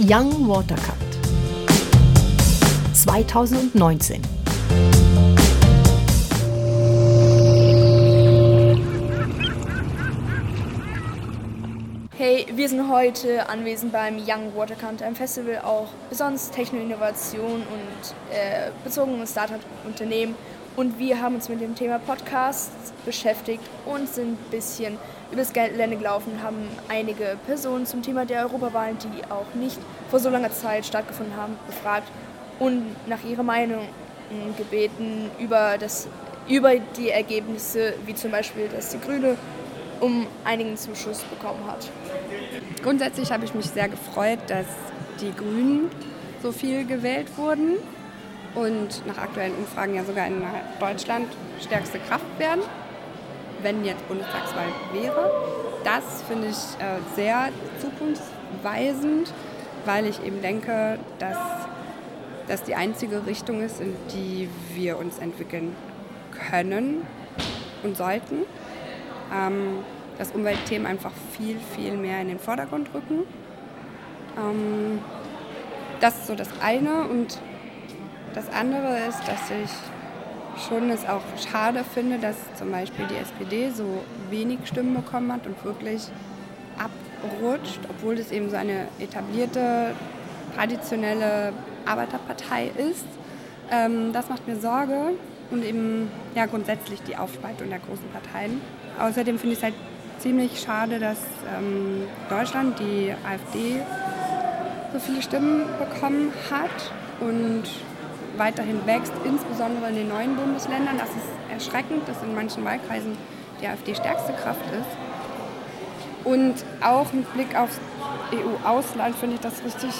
Young Watercut 2019. Hey, wir sind heute anwesend beim Young Watercut, einem Festival auch besonders Techno-Innovation und äh, bezogen auf Startup-Unternehmen. Und wir haben uns mit dem Thema Podcasts beschäftigt und sind ein bisschen übers Gelände gelaufen, haben einige Personen zum Thema der Europawahlen, die auch nicht vor so langer Zeit stattgefunden haben, befragt und nach ihrer Meinung gebeten über, das, über die Ergebnisse, wie zum Beispiel, dass die Grüne um einigen Zuschuss bekommen hat. Grundsätzlich habe ich mich sehr gefreut, dass die Grünen so viel gewählt wurden und nach aktuellen Umfragen ja sogar in Deutschland stärkste Kraft werden wenn jetzt Bundestagswahl wäre. Das finde ich äh, sehr zukunftsweisend, weil ich eben denke, dass das die einzige Richtung ist, in die wir uns entwickeln können und sollten. Ähm, dass Umweltthemen einfach viel, viel mehr in den Vordergrund rücken. Ähm, das ist so das eine. Und das andere ist, dass ich schon es auch schade finde, dass zum Beispiel die SPD so wenig Stimmen bekommen hat und wirklich abrutscht, obwohl es eben so eine etablierte, traditionelle Arbeiterpartei ist. Ähm, das macht mir Sorge und eben ja, grundsätzlich die Aufspaltung der großen Parteien. Außerdem finde ich es halt ziemlich schade, dass ähm, Deutschland, die AfD, so viele Stimmen bekommen hat und weiterhin wächst, insbesondere in den neuen Bundesländern. Das ist erschreckend, dass in manchen Wahlkreisen die AfD stärkste Kraft ist. Und auch mit Blick aufs EU-Ausland finde ich das richtig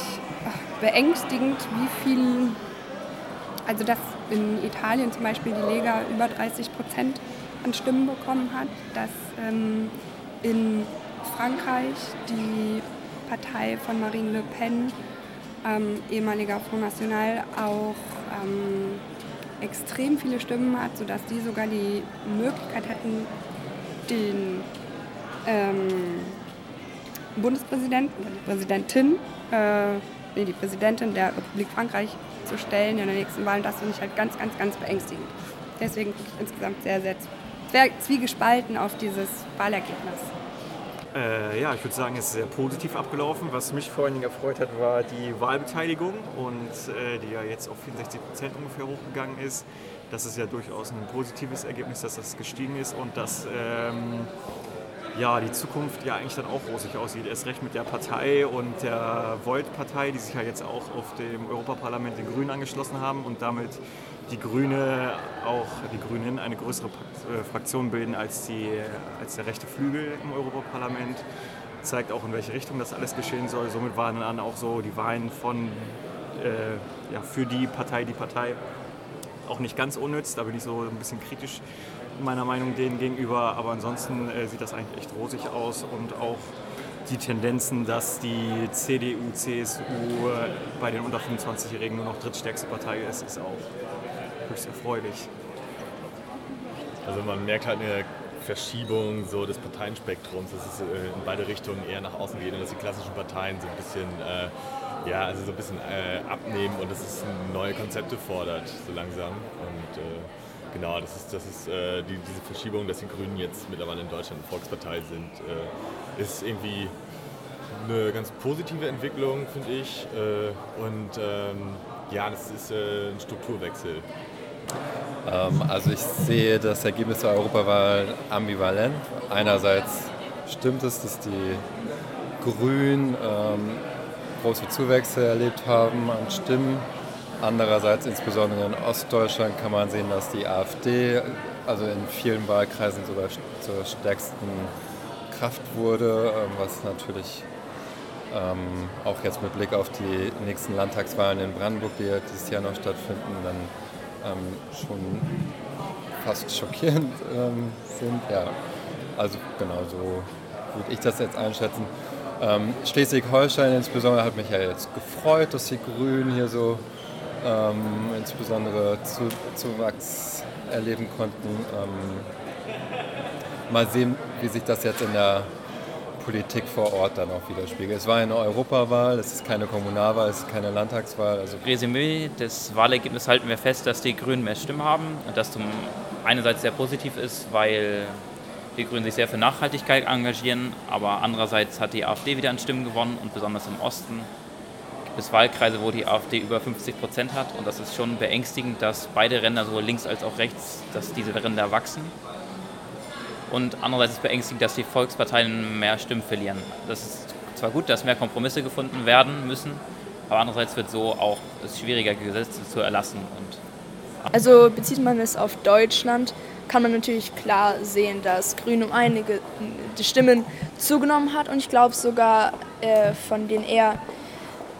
beängstigend, wie viel, also dass in Italien zum Beispiel die Lega über 30 Prozent an Stimmen bekommen hat, dass ähm, in Frankreich die Partei von Marine Le Pen, ähm, ehemaliger Front National, auch ähm, extrem viele Stimmen hat, sodass die sogar die Möglichkeit hätten, den ähm, Bundespräsidenten oder die Präsidentin, äh, nee, die Präsidentin der Republik Frankreich zu stellen in der nächsten Wahl. Und das finde ich halt ganz, ganz, ganz beängstigend. Deswegen gucke ich insgesamt sehr, sehr zwiegespalten auf dieses Wahlergebnis. Äh, ja, ich würde sagen, es ist sehr positiv abgelaufen. Was mich vor allen Dingen erfreut hat, war die Wahlbeteiligung und äh, die ja jetzt auf 64 Prozent ungefähr hochgegangen ist. Das ist ja durchaus ein positives Ergebnis, dass das gestiegen ist und dass ähm, ja, die Zukunft ja eigentlich dann auch rosig aussieht. Erst recht mit der Partei und der Volt-Partei, die sich ja jetzt auch auf dem Europaparlament den Grünen angeschlossen haben und damit die Grüne auch die Grünen eine größere äh, Fraktion bilden als, die, als der rechte Flügel im Europaparlament. Zeigt auch, in welche Richtung das alles geschehen soll. Somit waren dann auch so die Wahlen von, äh, ja, für die Partei, die Partei auch nicht ganz unnütz. Da bin ich so ein bisschen kritisch meiner Meinung denen gegenüber. Aber ansonsten äh, sieht das eigentlich echt rosig aus und auch die Tendenzen, dass die CDU, CSU äh, bei den unter 25-Jährigen nur noch drittstärkste Partei ist, ist auch höchst erfreulich. Also man merkt halt eine Verschiebung so des Parteienspektrums, dass es äh, in beide Richtungen eher nach außen geht und dass die klassischen Parteien so ein bisschen, äh, ja, also so ein bisschen äh, abnehmen und dass es neue Konzepte fordert, so langsam. Und äh, genau, das ist, das ist äh, die, diese Verschiebung, dass die Grünen jetzt mittlerweile in Deutschland eine Volkspartei sind, äh, ist irgendwie eine ganz positive Entwicklung, finde ich. und ähm, ja, das ist ein Strukturwechsel. Ähm, also ich sehe das Ergebnis der Europawahl ambivalent. Einerseits stimmt es, dass die Grünen ähm, große Zuwächse erlebt haben an Stimmen. Andererseits, insbesondere in Ostdeutschland, kann man sehen, dass die AfD also in vielen Wahlkreisen sogar zur stärksten Kraft wurde, ähm, was natürlich ähm, auch jetzt mit Blick auf die nächsten Landtagswahlen in Brandenburg, die dieses Jahr noch stattfinden, dann ähm, schon fast schockierend ähm, sind. Ja, also genau so würde ich das jetzt einschätzen. Ähm, Schleswig-Holstein insbesondere hat mich ja jetzt gefreut, dass die Grünen hier so ähm, insbesondere zu, Zuwachs erleben konnten. Ähm, mal sehen, wie sich das jetzt in der Politik vor Ort dann auch widerspiegelt. Es war eine Europawahl, es ist keine Kommunalwahl, es ist keine Landtagswahl. Also Resümee des Wahlergebnisses halten wir fest, dass die Grünen mehr Stimmen haben und das zum einerseits sehr positiv ist, weil die Grünen sich sehr für Nachhaltigkeit engagieren, aber andererseits hat die AfD wieder an Stimmen gewonnen und besonders im Osten es Wahlkreise, wo die AfD über 50 Prozent hat und das ist schon beängstigend, dass beide Ränder, sowohl links als auch rechts, dass diese Ränder wachsen. Und andererseits ist es beängstigend, dass die Volksparteien mehr Stimmen verlieren. Das ist zwar gut, dass mehr Kompromisse gefunden werden müssen, aber andererseits wird so auch es schwieriger, Gesetze zu erlassen. Also bezieht man es auf Deutschland, kann man natürlich klar sehen, dass Grün um einige die Stimmen zugenommen hat und ich glaube sogar äh, von den eher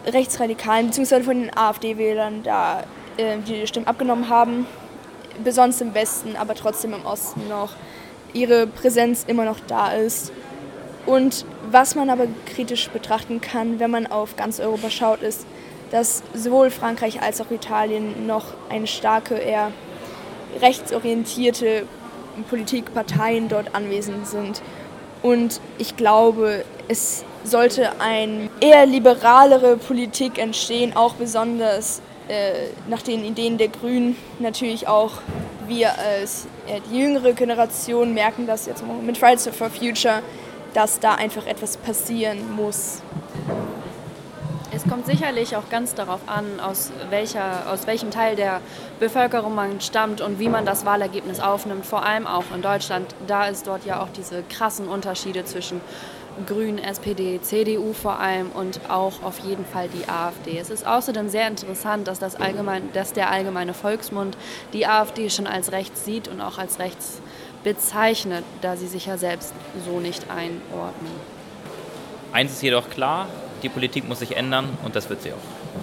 rechtsradikalen bzw. von den AfD-Wählern da äh, die Stimmen abgenommen haben, besonders im Westen, aber trotzdem im Osten noch ihre Präsenz immer noch da ist. Und was man aber kritisch betrachten kann, wenn man auf ganz Europa schaut, ist, dass sowohl Frankreich als auch Italien noch eine starke, eher rechtsorientierte Politikparteien dort anwesend sind. Und ich glaube, es sollte eine eher liberalere Politik entstehen, auch besonders äh, nach den Ideen der Grünen. Natürlich auch wir als äh, die jüngere Generation merken das jetzt mit Fridays for Future, dass da einfach etwas passieren muss. Es kommt sicherlich auch ganz darauf an, aus, welcher, aus welchem Teil der Bevölkerung man stammt und wie man das Wahlergebnis aufnimmt. Vor allem auch in Deutschland. Da ist dort ja auch diese krassen Unterschiede zwischen Grünen, SPD, CDU vor allem und auch auf jeden Fall die AfD. Es ist außerdem sehr interessant, dass, das allgemein, dass der allgemeine Volksmund die AfD schon als rechts sieht und auch als rechts bezeichnet, da sie sich ja selbst so nicht einordnen. eins ist jedoch klar, die Politik muss sich ändern und das wird sie auch.